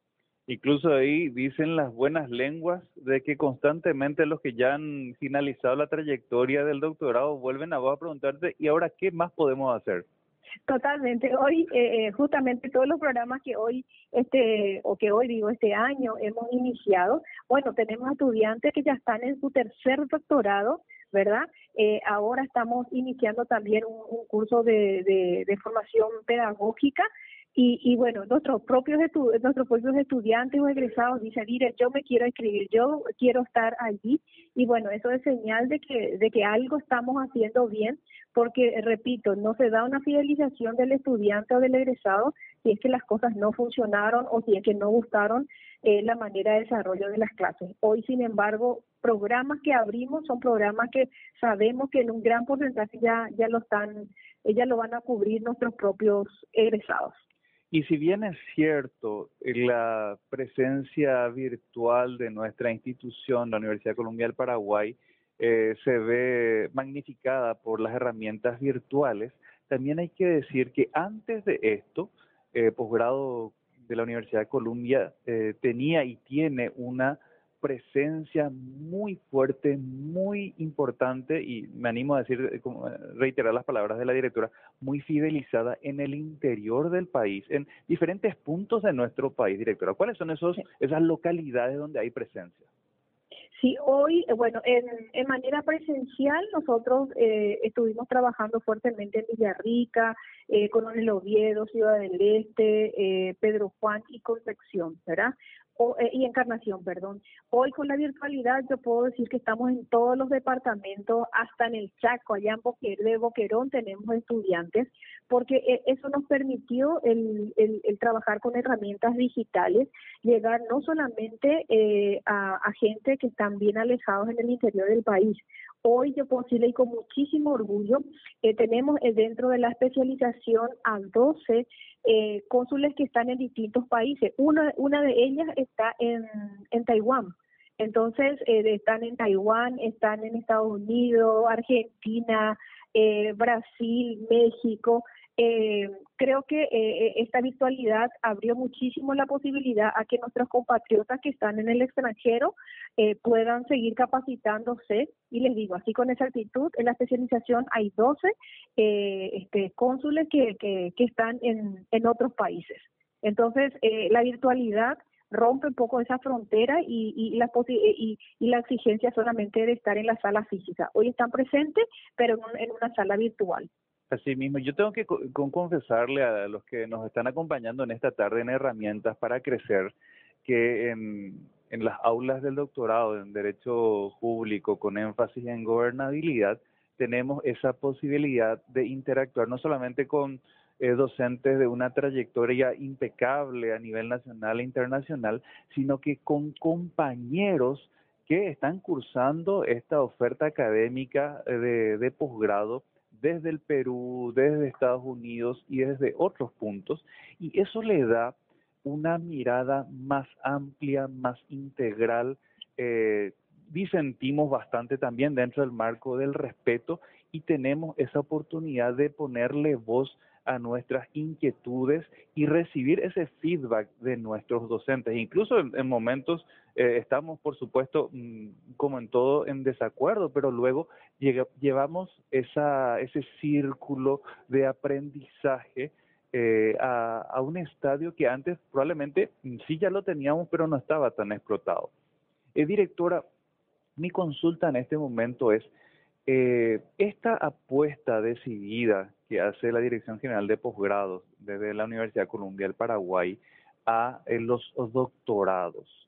Incluso ahí dicen las buenas lenguas de que constantemente los que ya han finalizado la trayectoria del doctorado vuelven a vos a preguntarte, ¿y ahora qué más podemos hacer? Totalmente. Hoy, eh, justamente todos los programas que hoy, este, o que hoy digo, este año hemos iniciado, bueno, tenemos estudiantes que ya están en su tercer doctorado, ¿verdad? Eh, ahora estamos iniciando también un, curso de, de formación pedagógica y, y bueno, nuestros propios, estu nuestros propios estudiantes o egresados dicen, mire, yo me quiero escribir, yo quiero estar allí. Y bueno, eso es señal de que, de que algo estamos haciendo bien, porque, repito, no se da una fidelización del estudiante o del egresado si es que las cosas no funcionaron o si es que no gustaron eh, la manera de desarrollo de las clases. Hoy, sin embargo, programas que abrimos son programas que sabemos que en un gran porcentaje ya, ya lo están, ya lo van a cubrir nuestros propios egresados. Y si bien es cierto la presencia virtual de nuestra institución, la Universidad Columbia del Paraguay, eh, se ve magnificada por las herramientas virtuales, también hay que decir que antes de esto, eh, posgrado de la Universidad de Columbia eh, tenía y tiene una presencia muy fuerte, muy importante y me animo a decir, eh, reiterar las palabras de la directora, muy fidelizada en el interior del país, en diferentes puntos de nuestro país, directora. ¿Cuáles son esos, esas localidades donde hay presencia? Sí, hoy, eh, bueno, en, en manera presencial nosotros eh, estuvimos trabajando fuertemente en Villarrica, eh, el Oviedo, Ciudad del Este, eh, Pedro Juan y Concepción, ¿verdad? Eh, y Encarnación, perdón. Hoy con la virtualidad yo puedo decir que estamos en todos los departamentos, hasta en el Chaco, allá en Boquer, de Boquerón tenemos estudiantes, porque eh, eso nos permitió el, el, trabajar con herramientas digitales, llegar no solamente eh, a, a gente que están bien alejados en el interior del país, Hoy yo puedo decirle y con muchísimo orgullo, eh, tenemos eh, dentro de la especialización a 12 eh, cónsules que están en distintos países. Una, una de ellas está en, en Taiwán. Entonces, están en Taiwán, están en Estados Unidos, Argentina, Brasil, México. Eh, creo que eh, esta virtualidad abrió muchísimo la posibilidad a que nuestros compatriotas que están en el extranjero eh, puedan seguir capacitándose y les digo así con esa actitud en la especialización hay 12 eh, este, cónsules que, que, están en, en otros países entonces eh, la virtualidad rompe un poco esa frontera y, y, la, y, y, la exigencia solamente de estar en la sala física. Hoy están presentes, pero en una sala virtual. Así mismo, yo tengo que confesarle a los que nos están acompañando en esta tarde en herramientas para crecer que en, en las aulas del doctorado en Derecho Público con énfasis en gobernabilidad tenemos esa posibilidad de interactuar no solamente con eh, docentes de una trayectoria impecable a nivel nacional e internacional, sino que con compañeros que están cursando esta oferta académica de, de posgrado desde el Perú, desde Estados Unidos y desde otros puntos, y eso le da una mirada más amplia, más integral. Eh, disentimos bastante también dentro del marco del respeto y tenemos esa oportunidad de ponerle voz a nuestras inquietudes y recibir ese feedback de nuestros docentes. Incluso en, momentos eh, estamos, por supuesto, mm, como en todo, en desacuerdo, pero luego llevamos esa, ese círculo de aprendizaje eh, a, a, un estadio que antes probablemente mm, sí ya lo teníamos, pero no estaba tan explotado. Eh, directora, mi consulta en este momento es, eh, esta apuesta decidida que hace la Dirección General de Posgrados desde la Universidad Columbia del Paraguay a eh, los, doctorados,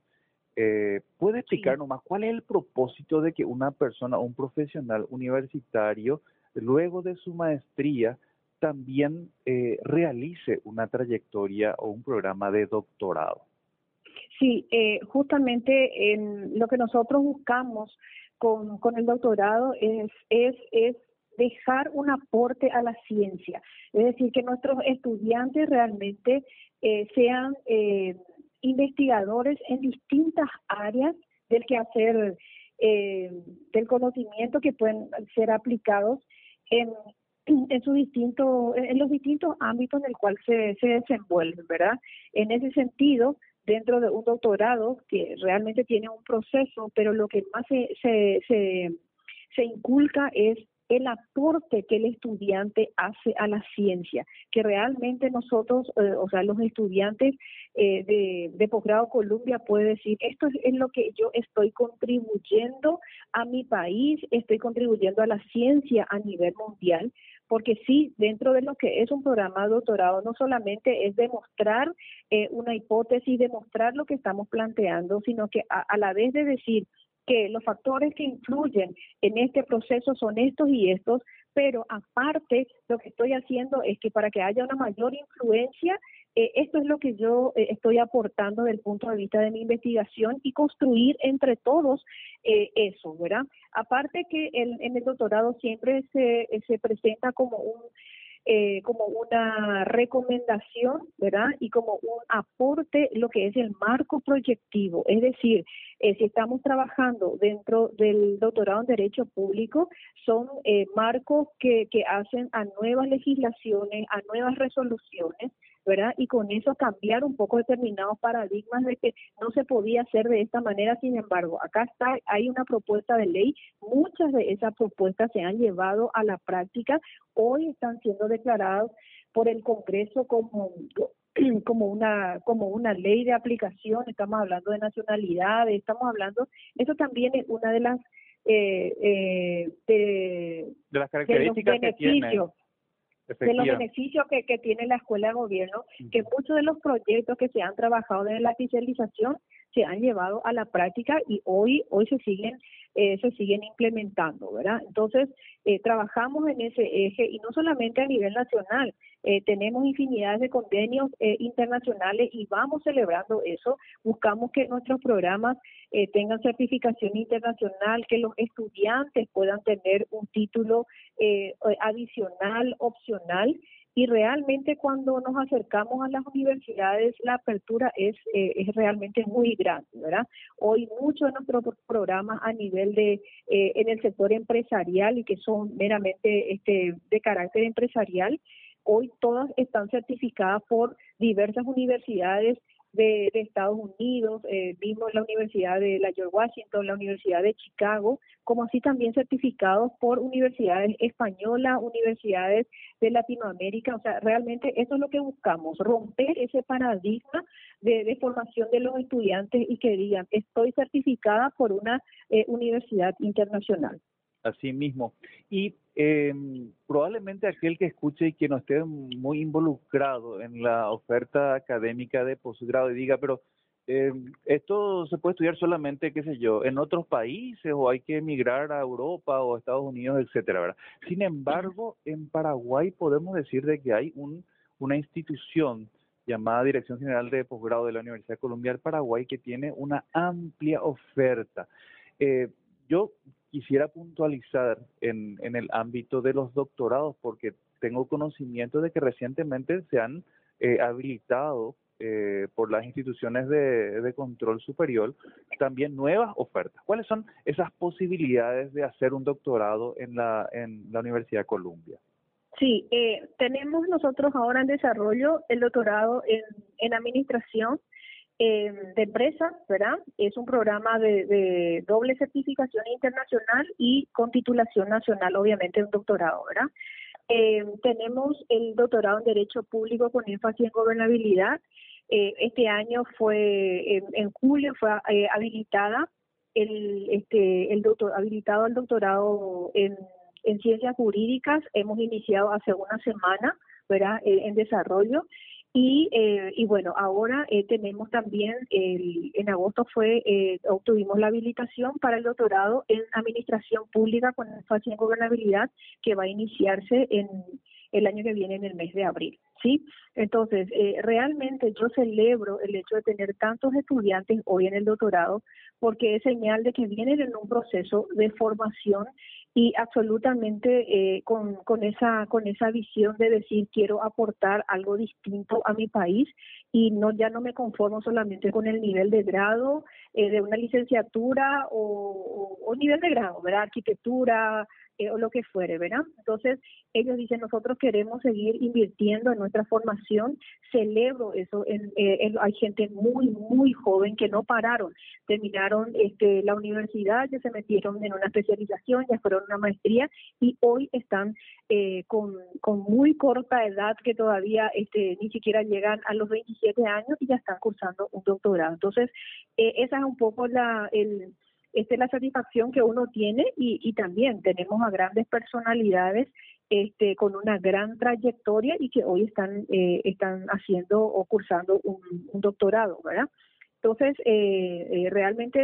eh, ¿puede explicarnos más cuál es el propósito de que una persona, un profesional universitario, luego de su maestría, también eh, realice una trayectoria o un programa de doctorado? Sí, eh, justamente en lo que nosotros buscamos con, con el doctorado es, es, es dejar un aporte a la ciencia, es decir, que nuestros estudiantes realmente eh, sean eh, investigadores en distintas áreas del quehacer, eh, del conocimiento que pueden ser aplicados en, en, su distinto, en los distintos ámbitos en el cual se, se desenvuelven, ¿verdad? En ese sentido, dentro de un doctorado que realmente tiene un proceso, pero lo que más se, se, se, se inculca es el aporte que el estudiante hace a la ciencia, que realmente nosotros, eh, o sea, los estudiantes eh, de, de posgrado Columbia puede decir, esto es lo que yo estoy contribuyendo a mi país, estoy contribuyendo a la ciencia a nivel mundial, porque sí, dentro de lo que es un programa de doctorado, no solamente es demostrar eh, una hipótesis, demostrar lo que estamos planteando, sino que a la vez de decir, que los factores que influyen en este proceso son estos y estos, pero aparte lo que estoy haciendo es que para que haya una mayor influencia, eh, esto es lo que yo eh, estoy aportando desde el punto de vista de mi investigación y construir entre todos eh, eso, ¿verdad? Aparte que el, en el doctorado siempre se, se presenta como un eh, como una recomendación, ¿verdad? Y como un aporte lo que es el marco proyectivo. Es decir, eh, si estamos trabajando dentro del doctorado en Derecho Público, son eh, marcos que, que hacen a nuevas legislaciones, a nuevas resoluciones, ¿verdad? Y con eso cambiar un poco determinados paradigmas de que no se podía hacer de esta manera. Sin embargo, acá está, hay una propuesta de ley, muchas de esas propuestas se han llevado a la práctica, hoy están siendo declaradas por el Congreso como como una como una ley de aplicación estamos hablando de nacionalidad estamos hablando eso también es una de las eh, eh, de, de las características que tiene de los beneficios que, que tiene la escuela de gobierno, que muchos de los proyectos que se han trabajado desde la oficialización se han llevado a la práctica y hoy hoy se siguen eh, se siguen implementando, ¿verdad? Entonces eh, trabajamos en ese eje y no solamente a nivel nacional, eh, tenemos infinidad de convenios internacionales y vamos celebrando eso. Buscamos que nuestros programas tengan certificación internacional, que los estudiantes puedan tener un título adicional, opcional y realmente cuando nos acercamos a las universidades la apertura es, eh, es realmente muy grande, ¿verdad? Hoy muchos de nuestros programas a nivel de, eh, en el sector empresarial y que son meramente este, de carácter empresarial, hoy todas están certificadas por diversas universidades de, Estados Unidos, eh, vimos la Universidad de la George Washington, la Universidad de Chicago, como así también certificados por universidades españolas, universidades de Latinoamérica. O sea, realmente eso es lo que buscamos, romper ese paradigma de, formación de los estudiantes y que digan, estoy certificada por una eh, universidad internacional. Así mismo. Y eh, probablemente aquel que escuche y que no esté muy involucrado en la oferta académica de posgrado y diga, pero eh, esto se puede estudiar solamente, qué sé yo, en otros países o hay que emigrar a Europa o Estados Unidos, etcétera, ¿verdad? Sin embargo, en Paraguay podemos decir de que hay un, una institución llamada Dirección General de Posgrado de la Universidad del Paraguay que tiene una amplia oferta. Eh, yo quisiera puntualizar en, en el ámbito de los doctorados, porque tengo conocimiento de que recientemente se han eh, habilitado eh, por las instituciones de, de, control superior también nuevas ofertas. ¿Cuáles son esas posibilidades de hacer un doctorado en la, en la Universidad de Columbia? Sí, eh, tenemos nosotros ahora en desarrollo el doctorado en, en administración eh, de empresas, ¿verdad? Es un programa de, doble certificación internacional y con titulación nacional, obviamente un doctorado, ¿verdad? Eh, tenemos el doctorado en Derecho Público con énfasis en gobernabilidad. Eh, este año fue, en, julio, fue habilitada el, este, el doctor, habilitado el doctorado en, en ciencias jurídicas. Hemos iniciado hace una semana, ¿verdad? en desarrollo y, eh, y bueno, ahora eh, tenemos también, el, en agosto fue, eh, obtuvimos la habilitación para el doctorado en Administración Pública con énfasis en gobernabilidad que va a iniciarse en el año que viene, en el mes de abril. ¿sí? Entonces, eh, realmente yo celebro el hecho de tener tantos estudiantes hoy en el doctorado porque es señal de que vienen en un proceso de formación y absolutamente eh, con, con, esa, con esa visión de decir quiero aportar algo distinto a mi país y no ya no me conformo solamente con el nivel de grado eh, de una licenciatura o, o, nivel de grado, ¿verdad? Arquitectura, eh, o lo que fuere, ¿verdad? Entonces, ellos dicen, nosotros queremos seguir invirtiendo en nuestra formación, celebro eso, en, eh, hay gente muy, muy joven que no pararon, terminaron este, la universidad, ya se metieron en una especialización, ya fueron una maestría y hoy están eh, con, con muy corta edad que todavía este, ni siquiera llegan a los 27 años y ya están cursando un doctorado. Entonces, esa es un poco la... el esta es la satisfacción que uno tiene y, y también tenemos a grandes personalidades este, con una gran trayectoria y que hoy están, eh, están haciendo o cursando un, doctorado, ¿verdad? Entonces, eh, eh, realmente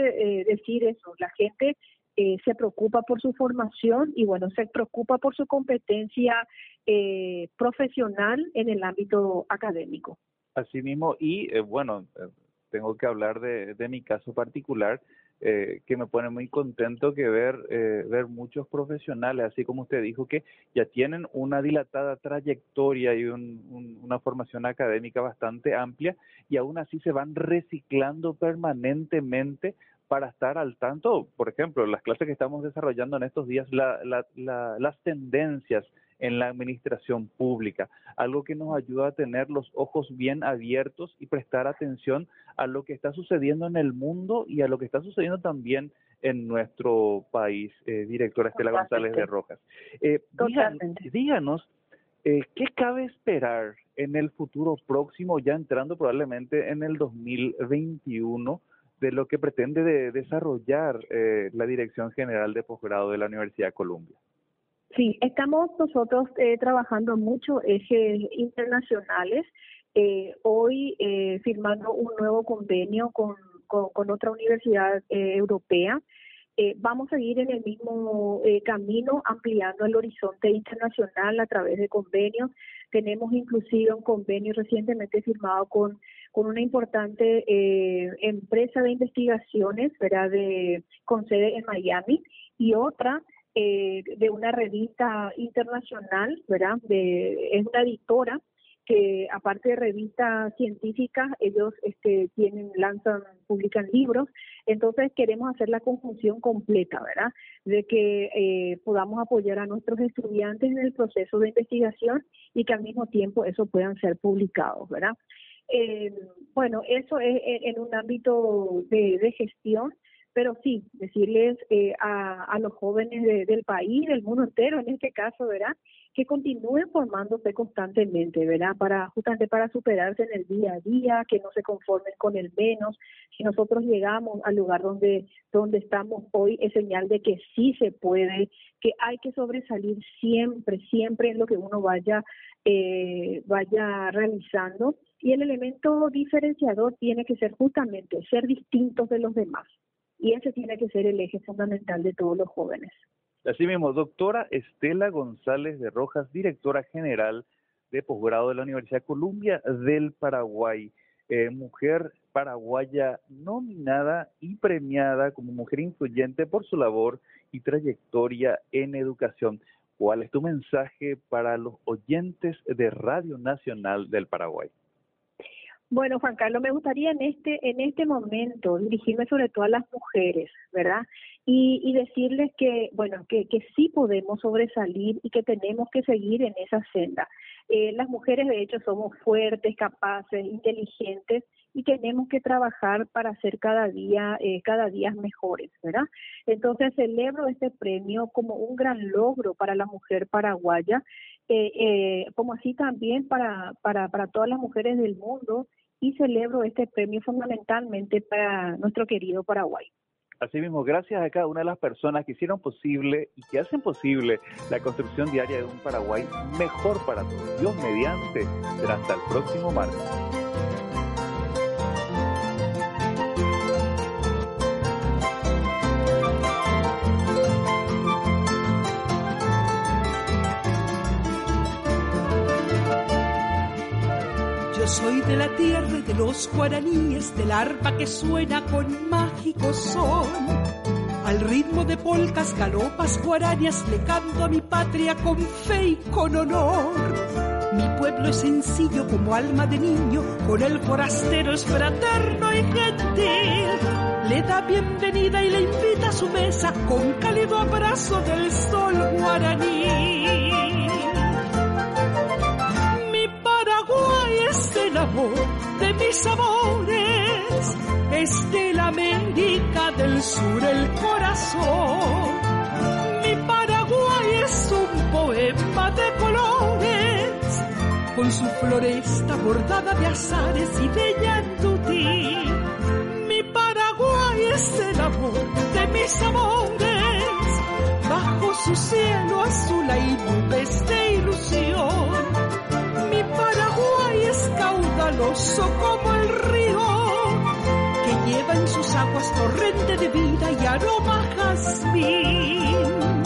decir eso, la gente se preocupa por su formación y bueno, se preocupa por su competencia profesional en el ámbito académico. Asimismo, y bueno, tengo que hablar de, mi caso particular. Eh, que me pone muy contento que ver, eh, ver muchos profesionales, así como usted dijo, que ya tienen una dilatada trayectoria y una formación académica bastante amplia y aún así se van reciclando permanentemente para estar al tanto, por ejemplo, las clases que estamos desarrollando en estos días, la, las tendencias en la administración pública, algo que nos ayuda a tener los ojos bien abiertos y prestar atención a lo que está sucediendo en el mundo y a lo que está sucediendo también en nuestro país, eh, directora Estela González de Rojas. Eh, díganos, eh, ¿qué cabe esperar en el futuro próximo, ya entrando probablemente en el 2021? De lo que pretende desarrollar eh, la Dirección General de Posgrado de la Universidad de Columbia. Sí, estamos nosotros eh, trabajando mucho ejes internacionales. Eh, hoy firmando un nuevo convenio con, con, otra universidad europea. vamos a seguir en el mismo camino, ampliando el horizonte internacional a través de convenios. Tenemos inclusive un convenio recientemente firmado con con una importante eh, empresa de investigaciones, ¿verdad? De, con sede en Miami y otra eh, de una revista internacional, ¿verdad? De, es una editora que aparte de revistas científicas, ellos este, tienen, lanzan, publican libros, entonces queremos hacer la conjunción completa, ¿verdad? De que eh, podamos apoyar a nuestros estudiantes en el proceso de investigación y que al mismo tiempo eso puedan ser publicados, ¿verdad? Eh, bueno, eso es en un ámbito de, gestión, pero sí, decirles eh, a, los jóvenes del país, del mundo entero en este caso, ¿verdad? Que continúen formándose constantemente, ¿verdad? Para justamente para superarse en el día a día, que no se conformen con el menos. Si nosotros llegamos al lugar donde donde estamos hoy es señal de que sí se puede, que hay que sobresalir siempre, siempre en lo que uno vaya eh, vaya realizando y el elemento diferenciador tiene que ser justamente ser distintos de los demás. Y ese tiene que ser el eje fundamental de todos los jóvenes. Así mismo, doctora Estela González de Rojas, directora general de posgrado de la Universidad Columbia del Paraguay, eh, mujer paraguaya nominada y premiada como mujer influyente por su labor y trayectoria en educación. ¿Cuál es tu mensaje para los oyentes de Radio Nacional del Paraguay? Bueno, Juan Carlos, me gustaría en este en este momento dirigirme sobre todo a las mujeres, ¿verdad? Y, y decirles que, bueno, que, que sí podemos sobresalir y que tenemos que seguir en esa senda. Eh, las mujeres, de hecho, somos fuertes, capaces, inteligentes y tenemos que trabajar para ser cada día, eh, cada día mejores, ¿verdad? Entonces celebro este premio como un gran logro para la mujer paraguaya, eh, eh, como así también para, para, para todas las mujeres del mundo y celebro este premio fundamentalmente para nuestro querido Paraguay. Asimismo, gracias a cada una de las personas que hicieron posible y que hacen posible la construcción diaria de un Paraguay mejor para todos. Dios mediante. Hasta el próximo martes. Soy de la tierra de los guaraníes, del arpa que suena con mágico son. Al ritmo de polcas, galopas guarañas, le canto a mi patria con fe y con honor. Mi pueblo es sencillo como alma de niño, con el forastero es fraterno y gentil. Le da bienvenida y le invita a su mesa con cálido abrazo del sol guaraní. De mis amores, es de la América del Sur el corazón. Mi Paraguay es un poema de colores, con su floresta bordada de azares y de yandutí. Mi Paraguay es el amor de mis amores, bajo su cielo azul hay nubes de ilusión como el río, que lleva en sus aguas torrente de vida y aroma jazmín.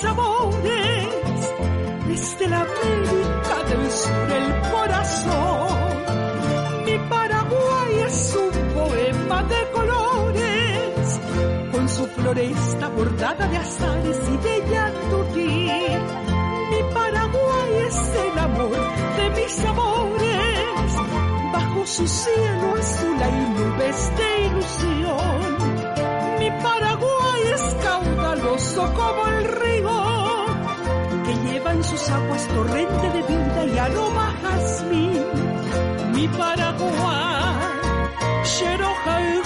Mis amores, desde la América del Sur el corazón. Mi Paraguay es un poema de colores floresta bordada de azares y de yandutí. Mi Paraguay es el amor de mis amores, bajo su cielo azul hay nubes de ilusión. Mi Paraguay es hermoso como el río, que lleva en sus aguas torrente de vida y aroma a jazmín. Mi Paraguay, Xeroja y